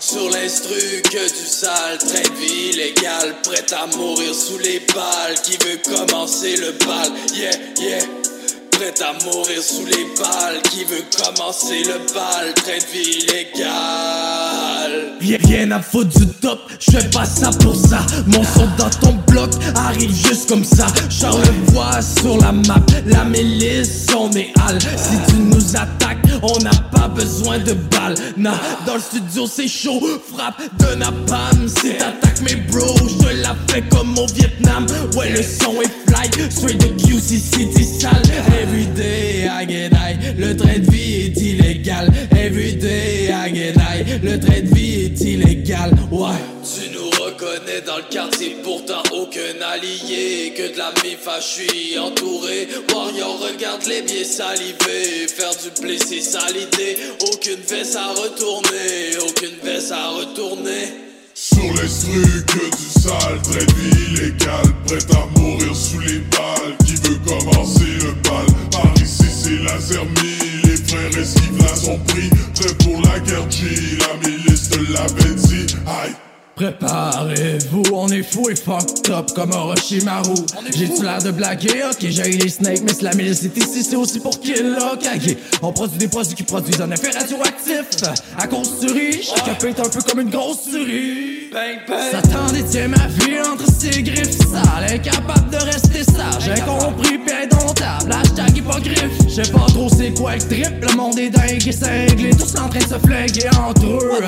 Sur l'instru que du sale, train de vie illégal, prêt à mourir sous les balles, qui veut commencer le bal, yeah, yeah. Prêt à mourir sous les balles, qui veut commencer le bal, train de vie illégal. Rien, rien à foutre du top, je fais pas ça pour ça. Mon son dans ton bloc arrive juste comme ça. Genre le voix sur la map, la milice, on est hal. Si tu nous attaques, on n'a pas besoin de balles. Nah, dans le studio c'est chaud, frappe de napalm. Si t'attaques mes bros, je la fais comme au Vietnam. Ouais, le son est fly, straight de QC City sale. Everyday I get high, le train de vie est illégal. Everyday I get high, le train de vie est illégal. Ouais. Tu nous reconnais dans le quartier, aucun Que de la mifa, je suis entouré. Warrior, regarde les biais salivés. Faire du ça l'idée. Aucune veste à retourner, aucune veste à retourner. Sur l'instru que du sale, très illégale, prêt à mourir sous les balles, qui veut commencer le bal? Par ici c'est la zermie, les frères esquivent là sont pris, prêts pour la guerre G, la milice de la Benzi, aïe Préparez-vous, on est fou et fucked up comme Orochimaru. J'ai-tu l'air de blaguer? Ok, j'ai les snakes, mais c'est la est ici, c'est aussi pour qu'il Kage. On produit des produits qui produisent un effet radioactif. À cause du riz, chaque est un peu comme une grosse souris. Bang bang. Satan détient ma vie entre ses griffes sales, incapable de rester sage, incompris pis indomptable, hashtag hypogriffe. Je sais pas trop c'est quoi le trip, le monde est dingue et cinglé, tous en train de se flinguer entre eux.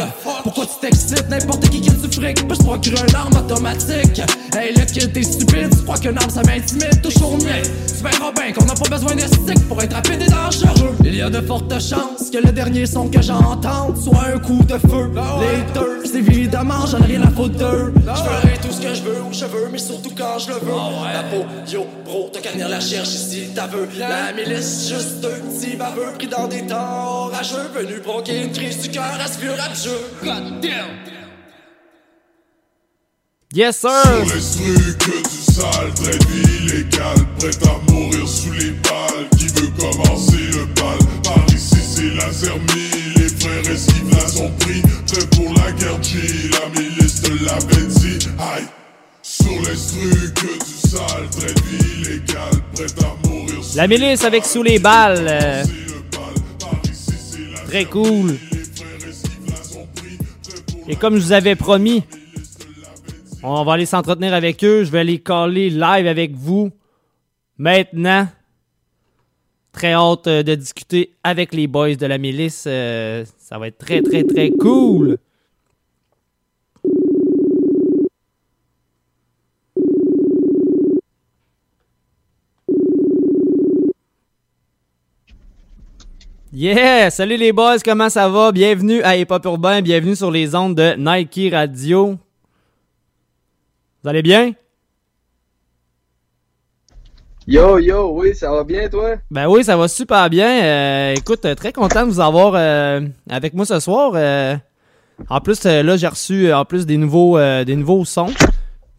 Pourquoi tu t'excites, n'importe qui qui du se procurer une arme automatique. Hey là que t'es stupide, tu crois qu'une arme ça m'intimide, toujours mieux. Tu verras bien qu'on n'a pas besoin de stick pour être rapide et dangereux. Il y a de fortes chances que le dernier son que j'entende soit un coup de feu. Les deux, c'est évidemment, j'en ai rien à foutre d'eux. Je ferai tout ce que je veux où je veux, mais surtout quand je le veux. La peau, yo, bro, t'as qu'à venir la chercher si t'as veux. La milice, juste deux petits baveux pris dans des temps orageux, venus provoquer une crise du cœur à ce vieux rap. God damn! Yes, sir! Sur l'instru que du sale, très illégale, prêt à mourir sous les balles, qui veut commencer le bal? Par ici c'est la zermie, les frères esquivent là sont pris, prêts pour la guerre G, la milice de la Benzi, aïe. Sur l'instru que du sale, très illégale, prêt à mourir sous La milice avec sous les balles. euh, très cool. les Et comme je vous avais promis, on va aller s'entretenir avec eux. Je vais les caller live avec vous maintenant. Très hâte euh, de discuter avec les boys de la milice. Euh, ça va être très, très, très cool. Yeah! Salut les boys, comment ça va? Bienvenue à Hip Hop Urbain, bienvenue sur les ondes de Nike Radio. Vous allez bien? Yo, yo, oui, ça va bien, toi? Ben oui, ça va super bien. Euh, écoute, euh, très content de vous avoir euh, avec moi ce soir. Euh, en plus, là, j'ai reçu en plus des nouveaux, des nouveaux sons.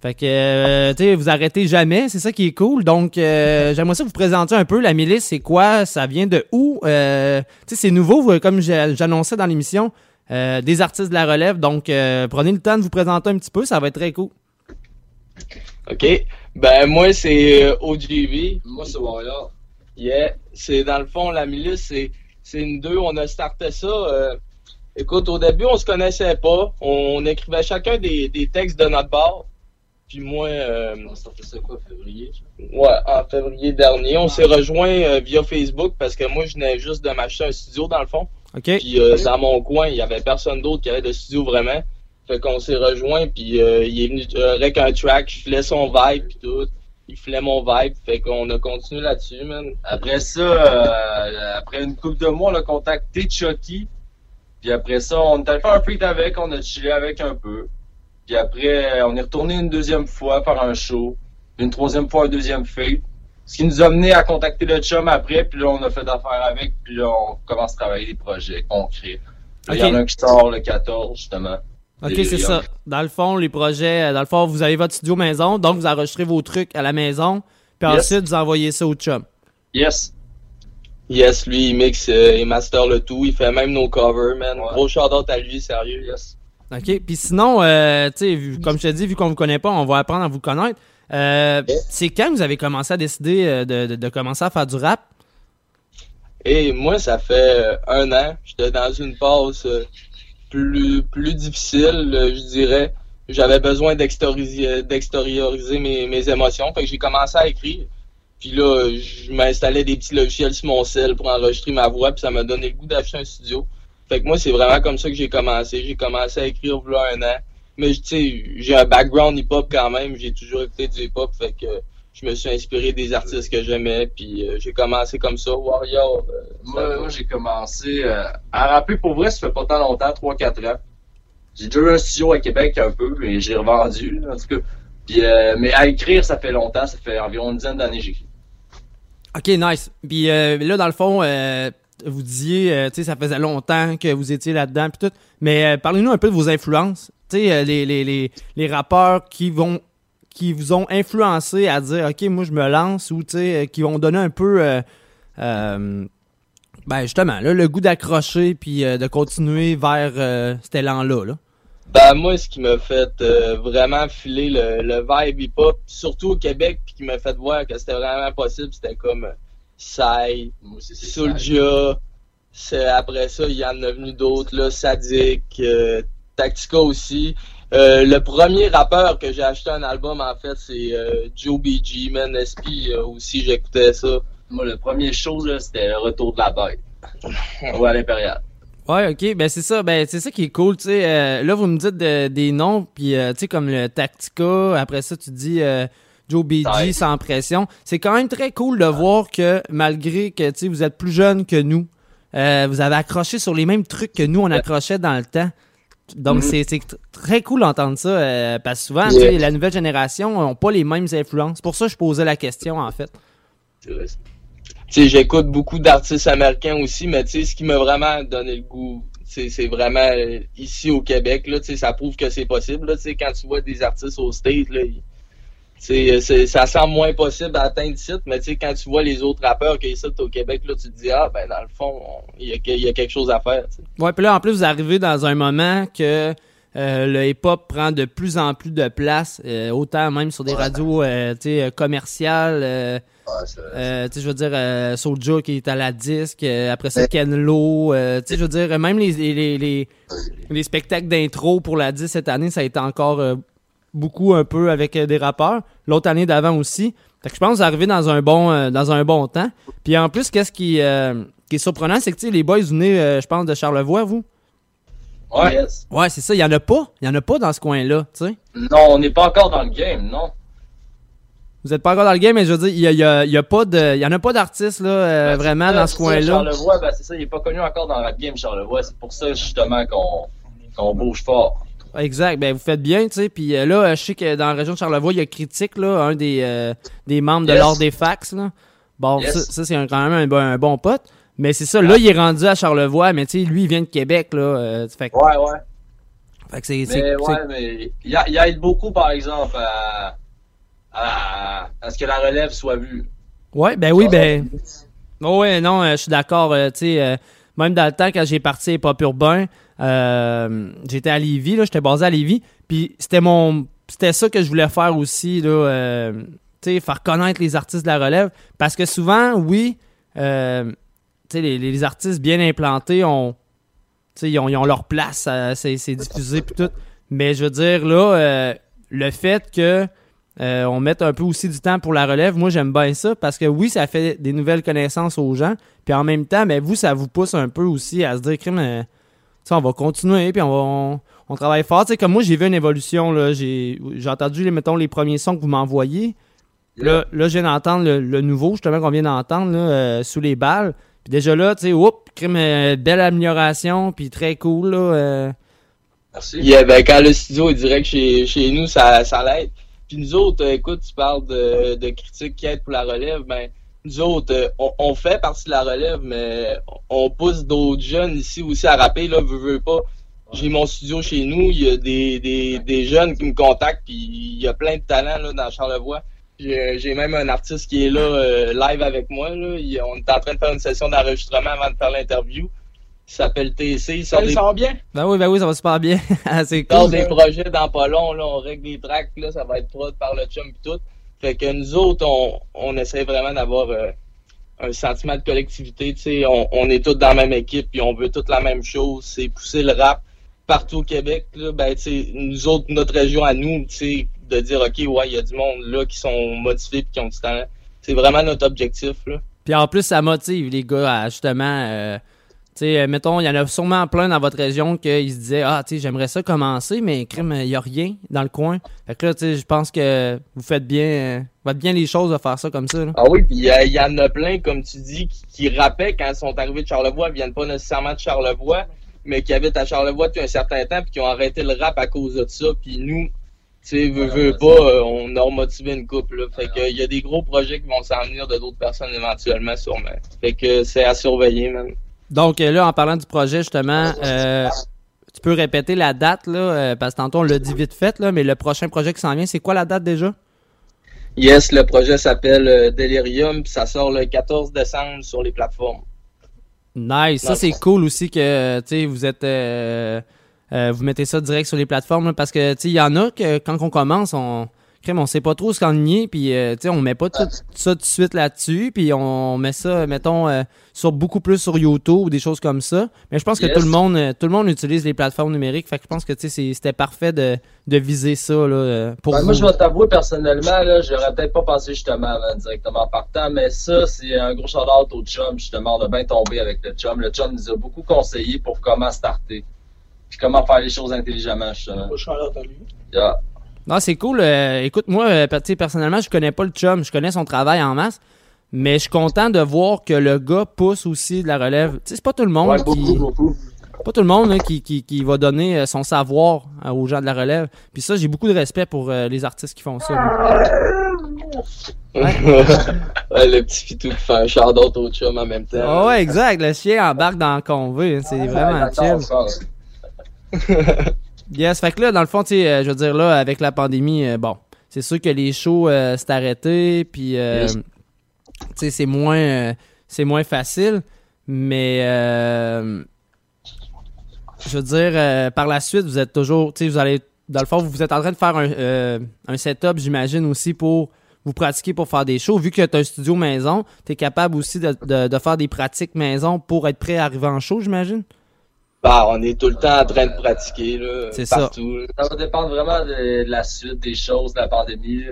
Fait que, tu sais, vous arrêtez jamais, c'est ça qui est cool. Donc, j'aimerais ça vous présenter un peu la milice, c'est quoi, ça vient de où? Tu sais, c'est nouveau, comme j'annonçais dans l'émission, des artistes de la relève. Donc, prenez le temps de vous présenter un petit peu, ça va être très cool. OK. Ben, moi, c'est euh, OGV. Moi, c'est Warrior. Yeah. C'est, dans le fond, la milice, c'est, c'est une deux. On a starté ça. euh, écoute, au début, on se connaissait pas. On écrivait chacun des, des textes de notre bord. Puis moi, euh, On sortait ça quoi, février? ça? ouais, en février dernier, on s'est rejoint euh, via Facebook parce que moi, je venais juste de m'acheter un studio, dans le fond. OK? Puis euh, dans mon coin, il y avait personne d'autre qui avait de studio vraiment. Fait qu'on s'est rejoint puis euh, il est venu euh, avec un track, je filais son vibe puis tout. Il filait mon vibe, fait qu'on a continué là-dessus, man. Après ça, euh, après une couple de mois, on a contacté Chucky. Puis après ça, on est allé faire un feat avec, on a chillé avec un peu. Puis après, on est retourné une deuxième fois faire un show. Une troisième fois, un deuxième feat. Ce qui nous a mené à contacter le chum après, puis là, on a fait affaire avec, puis là, on commence à travailler des projets concrets. Il y en a un qui sort le 14, justement. OK, c'est ça. Dans le fond, les projets, euh, dans le fond, vous avez votre studio maison, donc vous enregistrez vos trucs à la maison, puis Yes. ensuite vous envoyez ça au chum. Yes. Yes, lui, il mixe euh, et master le tout. Il fait même nos covers, man. Ouais. Gros shout-out à lui, sérieux. Yes. OK. Puis sinon, euh, tu sais, vu- comme je te dis, vu qu'on vous connaît pas, on va apprendre à vous connaître. Euh, C'est quand vous avez commencé à décider euh, de, de- de commencer à faire du rap? Et moi, ça fait euh, un an. J'étais dans une passe euh, plus, difficile, euh, je dirais. J'avais besoin d'extérioriser mes, mes émotions. Fait que j'ai commencé à écrire. Puis là, je m'installais des petits logiciels sur mon cell pour enregistrer ma voix. Puis ça m'a donné le goût d'acheter un studio. Fait que moi, c'est vraiment comme ça que j'ai commencé. J'ai commencé à écrire voilà un an. Mais tu sais, j'ai un background hip-hop quand même. J'ai toujours écouté du hip-hop. Fait que je me suis inspiré des artistes que j'aimais. Puis euh, j'ai commencé comme ça. Warrior. euh, Moi, moi, j'ai commencé euh, à rapper pour vrai, ça fait pas tant longtemps, 3-4 ans. J'ai déjà eu un studio à Québec un peu, mais j'ai revendu, là, en tout cas. Puis, euh, mais à écrire, ça fait longtemps, ça fait environ une dizaine d'années que j'écris. OK, nice. Puis euh, là, dans le fond, euh, vous disiez, euh, tu sais, ça faisait longtemps que vous étiez là-dedans, puis tout. Mais euh, parlez-nous un peu de vos influences. Tu sais, euh, les, les, les, les rappeurs qui vont qui vous ont influencé à dire, OK, moi, je me lance, ou tu sais, euh, qui vont donner un peu, euh, euh, ben justement, là, le goût d'accrocher, puis euh, de continuer vers euh, cet élan-là. Là? Ben, moi, ce qui m'a fait euh, vraiment filer le, le vibe hip-hop, surtout au Québec, puis qui m'a fait voir que c'était vraiment possible, c'était comme ça. Soulja, après ça, il y en a venu d'autres, là, Sadik, euh, Tactica aussi. Euh, le premier rappeur que j'ai acheté un album, en fait, c'est euh, Joe BG, man, SP euh, aussi, j'écoutais ça. Moi, le premier show, c'était le retour de la bête. Ouais, à l'Impérial. Ouais, ok, ben c'est ça, ben c'est ça qui est cool, tu sais. euh, là, vous me dites de- des noms, puis euh, tu sais, comme le Tactica, après ça, tu dis euh, Joe BG Ouais. sans pression. C'est quand même très cool de voir que malgré que tu sais, vous êtes plus jeune que nous, euh, vous avez accroché sur les mêmes trucs que nous, on accrochait dans le temps. Donc, Mhm. c'est c'est tr- très cool d'entendre ça, euh, parce que souvent, la nouvelle génération n'a pas les mêmes influences. C'est pour ça que je posais la question, en fait. Tu sais, j'écoute beaucoup d'artistes américains aussi, mais ce qui m'a vraiment donné le goût, c'est vraiment euh, ici au Québec, là, ça prouve que c'est possible, là, quand tu vois des artistes au State, là, ils- c'est- ça semble moins possible à atteindre ici, mais quand tu vois les autres rappeurs qui sont au Québec, là, tu te dis, ah, ben, dans le fond, on- il y, y a quelque chose à faire. Ouais, puis là, en plus, vous arrivez dans un moment que euh, le hip-hop prend de plus en plus de place, euh, autant même sur des radios euh, euh, commerciales. euh, euh, sais, je veux dire, euh, Soulja qui est à la disque, euh, après ça, Ken Lo. euh, je veux dire, même les, les, les, les spectacles d'intro pour la disque cette année, ça a été encore euh, beaucoup un peu avec euh, des rappeurs. L'autre année d'avant aussi. Fait que je pense que vous arrivez dans un bon, euh, dans un bon temps. Puis en plus, qu'est-ce qui, euh, qui est surprenant, c'est que les boys, venez, euh, je pense, de Charlevoix, vous? Ouais. Ouais, c'est ça. Il y en a pas. Il y en a pas dans ce coin-là, tu sais. Non, on n'est pas encore dans le game, non. Vous êtes pas encore dans le game, mais je veux dire, il y, a- il y a- il y a pas de, il y en a pas d'artistes là, euh, Ben, vraiment ça, dans ce coin-là. Charlevoix, ben, c'est ça, il n'est pas connu encore dans le rap game, Charlevoix. C'est pour ça, justement, qu'on qu'on bouge fort. Exact. Ben vous faites bien, tu sais. Puis euh, là, euh, je sais que dans la région de Charlevoix, il y a Critique là, un des, euh, des membres de l'ordre des fax là. Bon, Yes. ça, ça, c'est quand même un, bon- un bon pote. Mais c'est ça. Là, il est rendu à Charlevoix, mais tu sais, lui, il vient de Québec là. euh, fait, que- Ouais, ouais. fait que c'est, Mais ouais, mais il, a- il aide beaucoup, par exemple, à, à, à ce que la relève soit vue. Ouais, ben oui, ben. Oh ouais, non, je suis d'accord. tu sais, même dans le temps, quand j'ai parti Pop Urbain, j'étais à Lévis, j'étais basé à Lévis. Puis c'était mon. C'était ça que je voulais faire aussi, là. euh, faire connaître les artistes de la relève. Parce que souvent, oui, euh, les, les artistes bien implantés ont. Ils ont, ils ont leur place, euh, c'est diffusé puis tout. Mais je veux dire, là, euh, le fait que euh, on met un peu aussi du temps pour la relève. Moi, j'aime bien ça parce que oui, ça fait des nouvelles connaissances aux gens. Puis en même temps, ben, vous, ça vous pousse un peu aussi à se dire, crime, on va continuer, puis on va. On, on travaille fort. Tu sais, comme moi, j'ai vu une évolution. là. J'ai j'ai entendu, les, mettons, les premiers sons que vous m'envoyez. Là, là, je viens d'entendre le, le nouveau, justement, qu'on vient d'entendre, là, euh, sous les balles. Puis déjà là, tu sais, oups, crime, euh, belle amélioration, puis très cool, là. euh. Merci. Yeah, ben, quand le studio est direct chez, chez nous, ça, ça l'aide. Puis nous autres, écoute, tu parles de, de critiques qui aident pour la relève, ben, nous autres, euh, on, on fait partie de la relève, mais on pousse d'autres jeunes ici aussi à rapper, là, veux, veux pas. J'ai mon studio chez nous, il y a des, des, des jeunes qui me contactent, puis il y a plein de talents, là, dans Charlevoix. J'ai j'ai même un artiste qui est là euh, live avec moi. Là. Il- on est en train de faire une session d'enregistrement avant de faire l'interview. Il s'appelle TC. Il sort, des, Ça va bien? Ben oui, ben oui, ça va super bien. c'est il sort cool. des projets dans pas long. Là. On règle des tracks. Là. Ça va être prod par le chum et tout. Fait que nous autres, on, on essaie vraiment d'avoir euh, un sentiment de collectivité. On, on est tous dans la même équipe puis on veut toute la même chose. C'est pousser le rap partout au Québec. Là, ben, nous autres, notre région à nous, de dire, OK, ouais, il y a du monde là qui sont motivés et qui ont du talent. C'est vraiment notre objectif. Là. Puis en plus, ça motive les gars à justement. euh, sais, euh, mettons, il y en a sûrement plein dans votre région qui se disaient Ah, tu sais, j'aimerais ça commencer, mais crime, il n'y a rien dans le coin. Fait que là, tu sais, je pense que vous faites bien, euh, vous faites bien les choses de faire ça comme ça. Là. Ah oui, puis il y, en a plein, comme tu dis, qui, qui rappaient quand ils sont arrivés de Charlevoix, ils viennent pas nécessairement de Charlevoix, mais qui habitent à Charlevoix depuis un certain temps, puis qui ont arrêté le rap à cause de ça. Puis nous, tu sais, veux, veux pas, euh, on a remotivé une couple. Là. Fait que il y a des gros projets qui vont s'en venir de d'autres personnes éventuellement, sûrement. Fait que c'est à surveiller, man. Donc euh, là, en parlant du projet, justement, euh, tu peux répéter la date, là, euh, parce que tantôt on l'a dit vite fait, là, mais le prochain projet qui s'en vient, c'est quoi la date déjà? Yes, le projet s'appelle Delirium, puis ça sort le 14 décembre sur les plateformes. Nice. Ça, c'est cool aussi que vous êtes. euh, euh, vous mettez ça direct sur les plateformes là, parce que il y en a que quand on commence, on. Crème, on sait pas trop ce qu'on y est, puis euh, tu sais, on met pas tout ça tout de suite là-dessus, puis on met ça, mettons, euh, sur beaucoup plus sur YouTube ou des choses comme ça. Mais je pense que Yes. tout le monde, euh, tout le monde utilise les plateformes numériques, fait que je pense que tu sais, c'est- c'était parfait de, de viser ça là, euh, pour Ben, moi, je vais t'avouer personnellement, là, j'aurais peut-être pas pensé justement avant, directement en partant, mais ça, c'est un gros shout-out au chum, justement. On a bien tombé avec le chum. Le chum nous a beaucoup conseillé pour comment starter. Puis comment faire les choses intelligemment, justement. Moi, je suis en l'air, t'as lu. Yeah. Non, c'est cool. Euh, écoute, moi, euh, tu sais, personnellement, je connais pas le chum. Je connais son travail en masse. Mais je suis content de voir que le gars pousse aussi de la relève. Tu sais, c'est pas tout le monde Ouais, qui. beaucoup, beaucoup. Pas tout le monde là, qui, qui, qui va donner euh, son savoir euh, aux gens de la relève. Puis ça, j'ai beaucoup de respect pour euh, les artistes qui font ça. Ouais, le petit fitou qui fait un shout-out au chum en même temps. Ah ouais, exact. Le chien embarque dans le convoi. hein. C'est vraiment Ouais, chill. Yes, fait que là, dans le fond, tu sais, euh, je veux dire, là, avec la pandémie, euh, bon, c'est sûr que les shows, euh, c'est arrêté, puis, Yes. tu sais, c'est moins, c'est moins facile, mais, je veux dire, par la suite, vous êtes toujours, tu sais, vous allez, dans le fond, vous êtes en train de faire un, euh, un setup, j'imagine, aussi pour vous pratiquer pour faire des shows. Vu que tu as un studio maison, tu es capable aussi de, de- de faire des pratiques maison pour être prêt à arriver en show, j'imagine? Bah, on est tout le temps en train de pratiquer, là, C'est ça. partout. là. Ça va dépendre vraiment de, de la suite des choses, de la pandémie.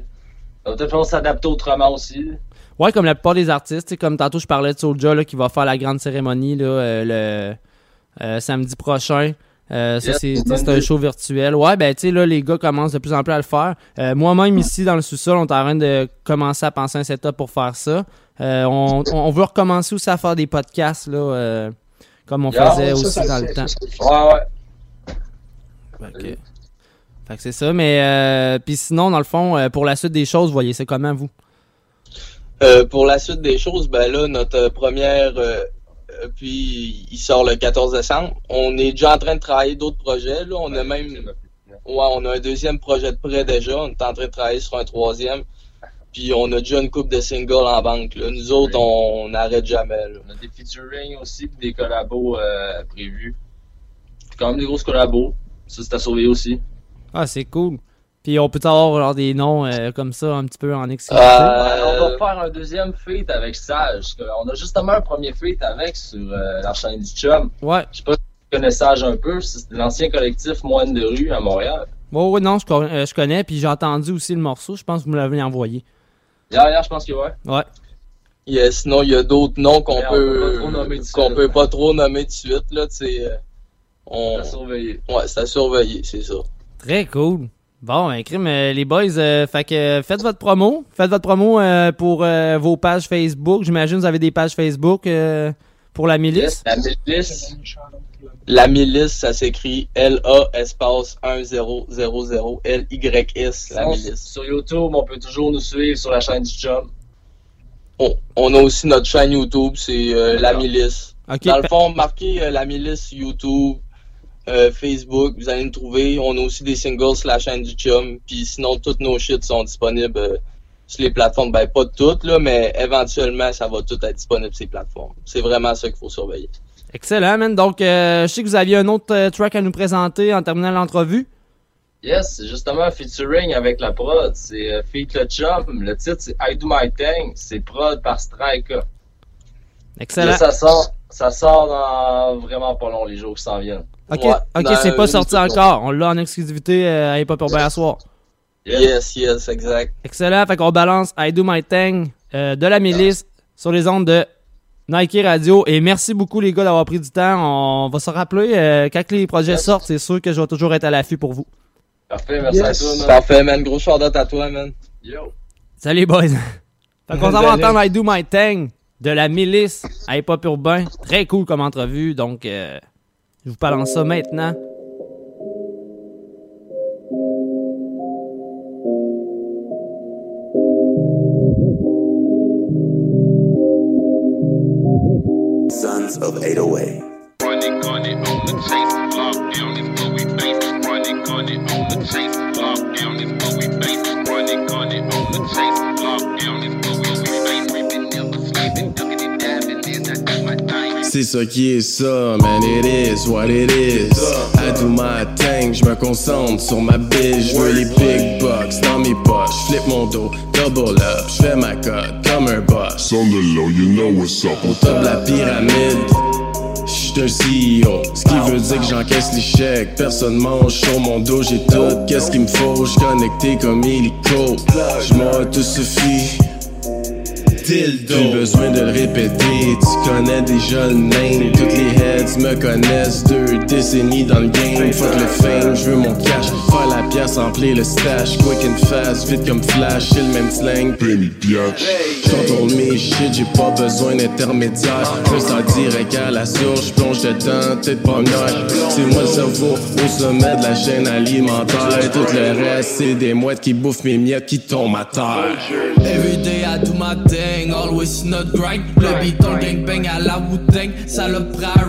Ça va peut-être s'adapter autrement aussi. Ouais, comme la plupart des artistes, comme tantôt je parlais de Soulja là, qui va faire la grande cérémonie là, euh, le euh, samedi prochain. Euh, ça, Yes, c'est un show virtuel. Ouais, ben tu sais, là, les gars commencent de plus en plus à le faire. Euh, Moi-même, ici, dans le sous-sol, on est en train de commencer à penser à un setup pour faire ça. Euh, on, on veut recommencer aussi à faire des podcasts, là, euh, comme on Yeah, faisait Ça, aussi ça, dans le temps. Ouais, ouais. Fait que, fait que c'est ça, mais euh, puis sinon, dans le fond, euh, pour la suite des choses, vous voyez c'est comment, vous? Euh, pour la suite des choses, ben là, notre première, puis il sort le 14 décembre. On est déjà en train de travailler d'autres projets. Là. On a même, ouais, on a un deuxième projet de prêt déjà. On est en train de travailler sur un troisième. Puis on a déjà une coupe de singles en banque. Là. Nous autres, on n'arrête jamais. Là. On a des featuring aussi, puis des collabos euh, prévus. Quand même des grosses collabos. Ça, c'est à surveiller aussi. Ah, c'est cool. Puis on peut avoir genre, des noms euh, comme ça un petit peu en exclusivité. Euh, on va faire un deuxième feat avec Sage. On a justement un premier feat avec sur euh, la chaîne du Chum. Ouais. Je sais pas si tu connais Sage un peu. C'est l'ancien collectif Moine de rue à Montréal. Ouais, non, je, je connais. Puis j'ai entendu aussi le morceau. Je pense que vous me l'avez envoyé. Hier, je pense que ouais. Ouais. Yeah, sinon, il y a d'autres noms qu'on peut, peut pas trop nommer tout de qu'on suite. peut pas trop nommer de suite. Là, euh, on, À surveiller. ouais, c'est à surveiller, c'est ça. Très cool. Bon, ben, crime, euh, les boys, euh, fait que euh, faites votre promo. Faites votre promo euh, pour euh, vos pages Facebook. J'imagine que vous avez des pages Facebook euh, pour la milice? La milice. La milice, ça s'écrit L-A espace 1000 L-Y-S, la milice. Sur YouTube, on peut toujours nous suivre sur la chaîne du Chum. On, on a aussi notre chaîne YouTube, c'est euh, La Milice. Dans le fond, marquez euh, La Milice YouTube, euh, Facebook, vous allez nous trouver. On a aussi des singles sur la chaîne du Chum. Puis sinon, toutes nos shit sont disponibles euh, sur les plateformes. Ben, pas toutes, là, mais éventuellement, ça va tout être disponible sur ces plateformes. C'est vraiment ça qu'il faut surveiller. Excellent, man. Donc, euh, je sais que vous aviez un autre euh, track à nous présenter en terminant l'entrevue. Yes, c'est justement featuring avec la prod. C'est euh, Feat le Chum. Le titre, c'est I Do My Thing. C'est prod par Strike. Excellent. ça sort, ça sort dans vraiment pas long, les jours qui s'en viennent. Ok, Ouais, c'est pas sorti encore. On l'a en exclusivité euh, à Hip Hop Urbain à soir. Yes, yes, exact. Excellent. Fait qu'on balance I Do My Thing euh, de la milice sur les ondes de Nike Radio. Et merci beaucoup, les gars, d'avoir pris du temps. On va se rappeler euh, quand les projets Yes. sortent. C'est sûr que je vais toujours être à l'affût pour vous. Parfait, merci à toi, man. Parfait, man. Gros shout out à toi, man. Yo. Salut, boys. fait qu'on s'en va entendre I Do My Thing de la milice à Hip Hop Urbain. Très cool comme entrevue. Donc, euh, je vous balance ça maintenant. Ça qui est ça, man, it is what it is. I do my thing, je me concentre sur ma biche, je veux les big bucks dans mes poches, flip mon dos, double up, je fais ma cote comme un boss. Son de low, you know what's up. Au top de la pyramide, j'suis un CEO, ce qui veut dire que j'encaisse les chèques. Personne mange sur mon dos, j'ai tout, qu'est-ce qu'il me faut, j'suis connecté comme hélico. J'm'en Plus besoin de le répéter, tu connais déjà le name. Toutes les heads me connaissent, deux décennies dans le game. Fuck le fame, je veux mon cash, faire la pièce, remplir le stash. Quick and fast, vite comme flash, c'est le même slang. Penny mes shit, j'ai pas besoin d'intermédiaire. Juste en direct à la source, j'plonge dedans, peut-être pas C'est moi le cerveau au sommet de la chaîne alimentaire. Tout le reste, c'est des mouettes qui bouffent mes miettes qui tombent à terre. Every day I do my thing, always not grind. Le beat en gangbang à la Wu-Tang, ça le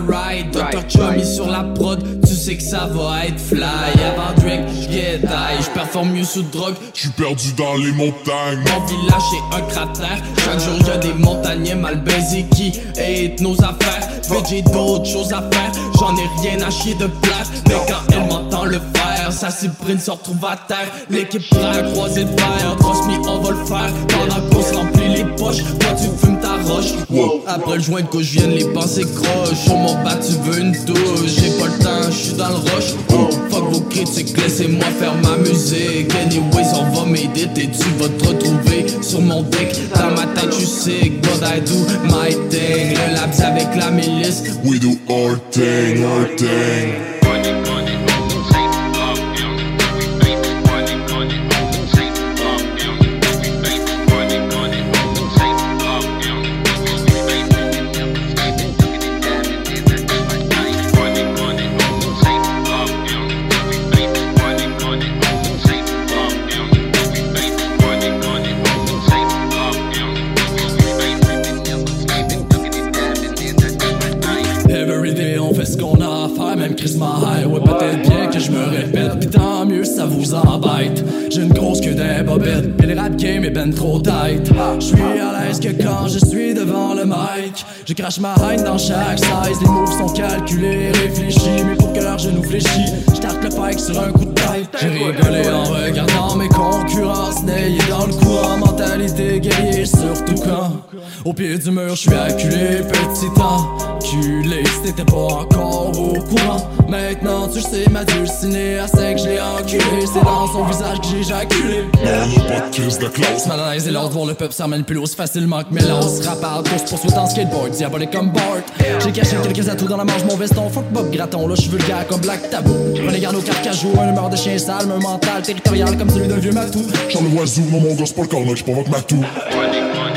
ride. Dr. Chummy sur la prod, tu sais que ça va être fly. Avant Drake, j'get high, j'performe mieux sous drogue. J'suis perdu dans les montagnes. Mon village est un cratère. Chaque jour y'a des montagnais mal baisés qui hate nos affaires. Vite j'ai d'autres choses à faire. J'en ai rien à chier de place. Mais quand elle m'entend le faire, sa cyprine se retrouve à terre. L'équipe prend à croiser de fer. Trust me, on va le faire. Pendant qu'on se remplit les poches, toi tu fumes ta roche. Après le joint de gauche viennent les pensées croches. Sur mon bas, tu veux une douche. J'ai pas le temps, j'suis dans le rush. Fuck vos critiques, laissez-moi faire ma musique. Anyways, on va m'aider et tu vas te retrouver sur mon deck. Dans ma tête, tu sick, but I do my thing. Le labs avec la milice. We do our thing, our thing. Crache ma haine dans chaque size, les moves sont calculés, réfléchis Mais pour que leur genou fléchit, j'tarte le pike sur un coup de tête J'ai rigolé en regardant mes concurrents Snayés dans le courant, mentalité guerrier Au pied du mur, j'suis acculé, petit enculé. Si t'étais pas encore au courant Maintenant tu sais, m'a dulciné à sec, je l'ai enculé. C'est dans son visage que j'ai éjaculé Non, y'a pas de crise de classe. Malaise et l'ordre de voir le peuple s'emmène plus aussi facilement que Mélos Rappard, course poursuite en skateboard, diabolique comme Bart. J'ai caché quelques atouts dans la manche, mon veston Fuck Bob Graton, là je suis vulgaire comme Black Tabou. Prenez garde au carcajou, un humeur de chien sale Un mental territorial comme celui d'un vieux matou. Charles Oiseau, mon gars, c'est pas le cornet, j'provoque ma toux. Running